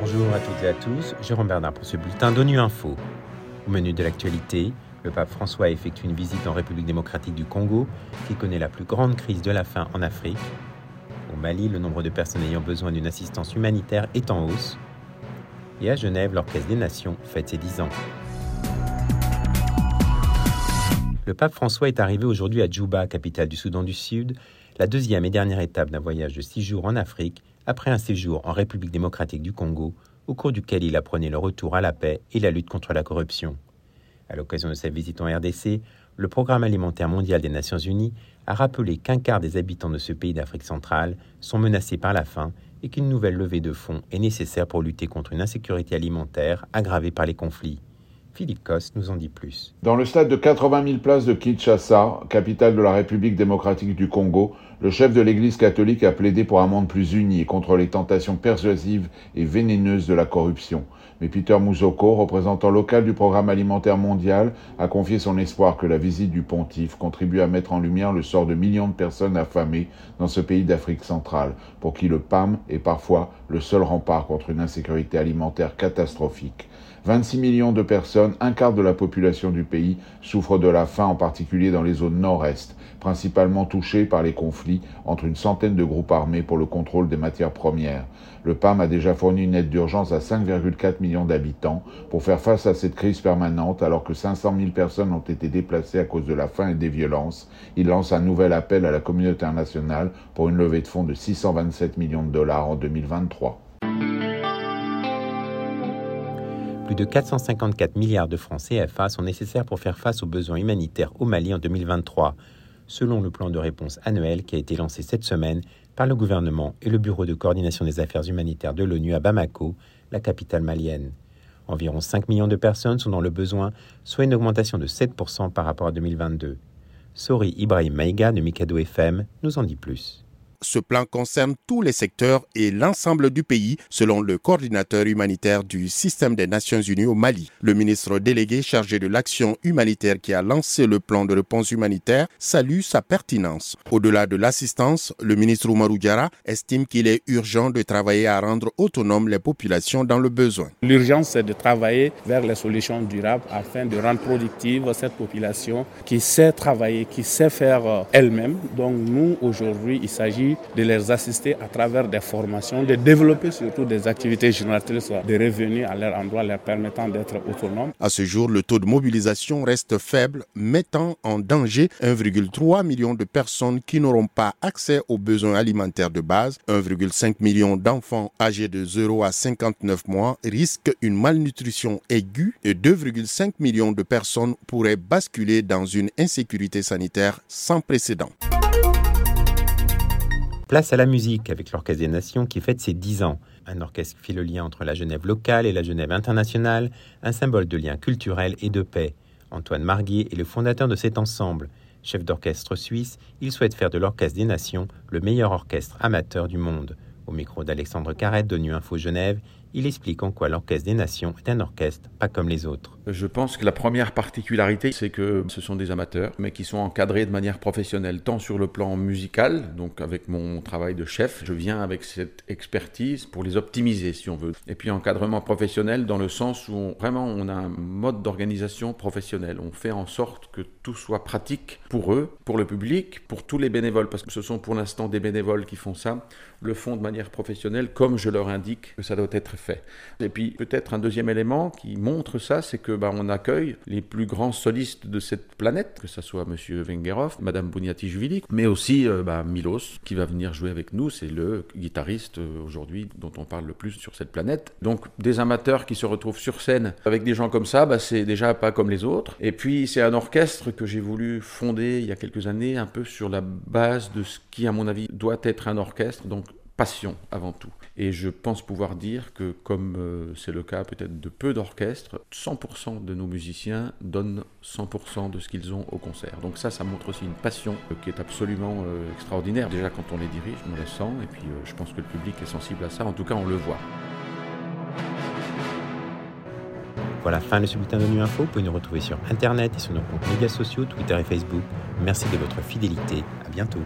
Bonjour à toutes et à tous, Jérôme Bernard pour ce bulletin d'ONU Info. Au menu de l'actualité, le pape François effectue une visite en République démocratique du Congo, qui connaît la plus grande crise de la faim en Afrique. Au Mali, le nombre de personnes ayant besoin d'une assistance humanitaire est en hausse. Et à Genève, l'Orchestre des Nations fête ses 10 ans. Le pape François est arrivé aujourd'hui à Djouba, capitale du Soudan du Sud, la deuxième et dernière étape d'un voyage de six jours en Afrique, après un séjour en République démocratique du Congo, au cours duquel il apprenait le retour à la paix et la lutte contre la corruption. À l'occasion de sa visite en RDC, le Programme alimentaire mondial des Nations Unies a rappelé qu'un quart des habitants de ce pays d'Afrique centrale sont menacés par la faim et qu'une nouvelle levée de fonds est nécessaire pour lutter contre une insécurité alimentaire aggravée par les conflits. Philippe Coste nous en dit plus. Dans le stade de 80 000 places de Kinshasa, capitale de la République démocratique du Congo, le chef de l'Église catholique a plaidé pour un monde plus uni contre les tentations persuasives et vénéneuses de la corruption. Mais Peter Mouzoko, représentant local du Programme alimentaire mondial, a confié son espoir que la visite du pontife contribue à mettre en lumière le sort de millions de personnes affamées dans ce pays d'Afrique centrale, pour qui le PAM est parfois le seul rempart contre une insécurité alimentaire catastrophique. 26 millions de personnes, un quart de la population du pays, souffrent de la faim, en particulier dans les zones nord-est, principalement touchées par les conflits entre une centaine de groupes armés pour le contrôle des matières premières. Le PAM a déjà fourni une aide d'urgence à 5,4 millions d'habitants pour faire face à cette crise permanente alors que 500 000 personnes ont été déplacées à cause de la faim et des violences. Il lance un nouvel appel à la communauté internationale pour une levée de fonds de 627 millions de dollars en 2023. Plus de 454 milliards de francs CFA sont nécessaires pour faire face aux besoins humanitaires au Mali en 2023, selon le plan de réponse annuel qui a été lancé cette semaine par le gouvernement et le Bureau de coordination des affaires humanitaires de l'ONU à Bamako, la capitale malienne. Environ 5 millions de personnes sont dans le besoin, soit une augmentation de 7% par rapport à 2022. Sori Ibrahim Maïga de Mikado FM nous en dit plus. Ce plan concerne tous les secteurs et l'ensemble du pays, selon le coordinateur humanitaire du système des Nations Unies au Mali. Le ministre délégué chargé de l'action humanitaire qui a lancé le plan de réponse humanitaire salue sa pertinence. Au-delà de l'assistance, le ministre Oumarou Diara estime qu'il est urgent de travailler à rendre autonomes les populations dans le besoin. L'urgence, c'est de travailler vers les solutions durables afin de rendre productive cette population qui sait travailler, qui sait faire euh, elle-même. Donc nous, aujourd'hui, il s'agit de les assister à travers des formations, de développer surtout des activités génératrices de revenus à leur endroit, leur permettant d'être autonomes. À ce jour, le taux de mobilisation reste faible, mettant en danger 1,3 million de personnes qui n'auront pas accès aux besoins alimentaires de base. 1,5 million d'enfants âgés de 0 à 59 mois risquent une malnutrition aiguë et 2,5 millions de personnes pourraient basculer dans une insécurité sanitaire sans précédent. Place à la musique avec l'Orchestre des Nations qui fête ses 10 ans. Un orchestre qui fait le lien entre la Genève locale et la Genève internationale, un symbole de lien culturel et de paix. Antoine Marguier est le fondateur de cet ensemble. Chef d'orchestre suisse, il souhaite faire de l'Orchestre des Nations le meilleur orchestre amateur du monde. Au micro d'Alexandre Carrette de Nu Info Genève, il explique en quoi l'Orchestre des Nations est un orchestre pas comme les autres. Je pense que la première particularité, c'est que ce sont des amateurs, mais qui sont encadrés de manière professionnelle, tant sur le plan musical, donc avec mon travail de chef, je viens avec cette expertise pour les optimiser, si on veut. Et puis encadrement professionnel dans le sens où vraiment on a un mode d'organisation professionnel. On fait en sorte que tout soit pratique pour eux, pour le public, pour tous les bénévoles, parce que ce sont pour l'instant des bénévoles qui font ça, le font de manière professionnelle, comme je leur indique que ça doit être fait. Et puis peut-être un deuxième élément qui montre ça, c'est que bah, on accueille les plus grands solistes de cette planète, que ce soit Monsieur Vengerov, Madame Bouniati-Juvili, mais aussi euh, bah, Milos qui va venir jouer avec nous. C'est le guitariste euh, aujourd'hui dont on parle le plus sur cette planète. Donc des amateurs qui se retrouvent sur scène avec des gens comme ça, bah, c'est déjà pas comme les autres. Et puis c'est un orchestre que j'ai voulu fonder il y a quelques années, un peu sur la base de ce qui, à mon avis, doit être un orchestre. Donc passion avant tout. Et je pense pouvoir dire que, comme euh, c'est le cas peut-être de peu d'orchestres, 100% de nos musiciens donnent 100% de ce qu'ils ont au concert. Donc ça, ça montre aussi une passion euh, qui est absolument euh, extraordinaire. Déjà quand on les dirige, on le sent, et puis je pense que le public est sensible à ça, en tout cas on le voit. Voilà, fin de ce bulletin de Nu Info. Vous pouvez nous retrouver sur Internet et sur nos comptes médias sociaux, Twitter et Facebook. Merci de votre fidélité. À bientôt.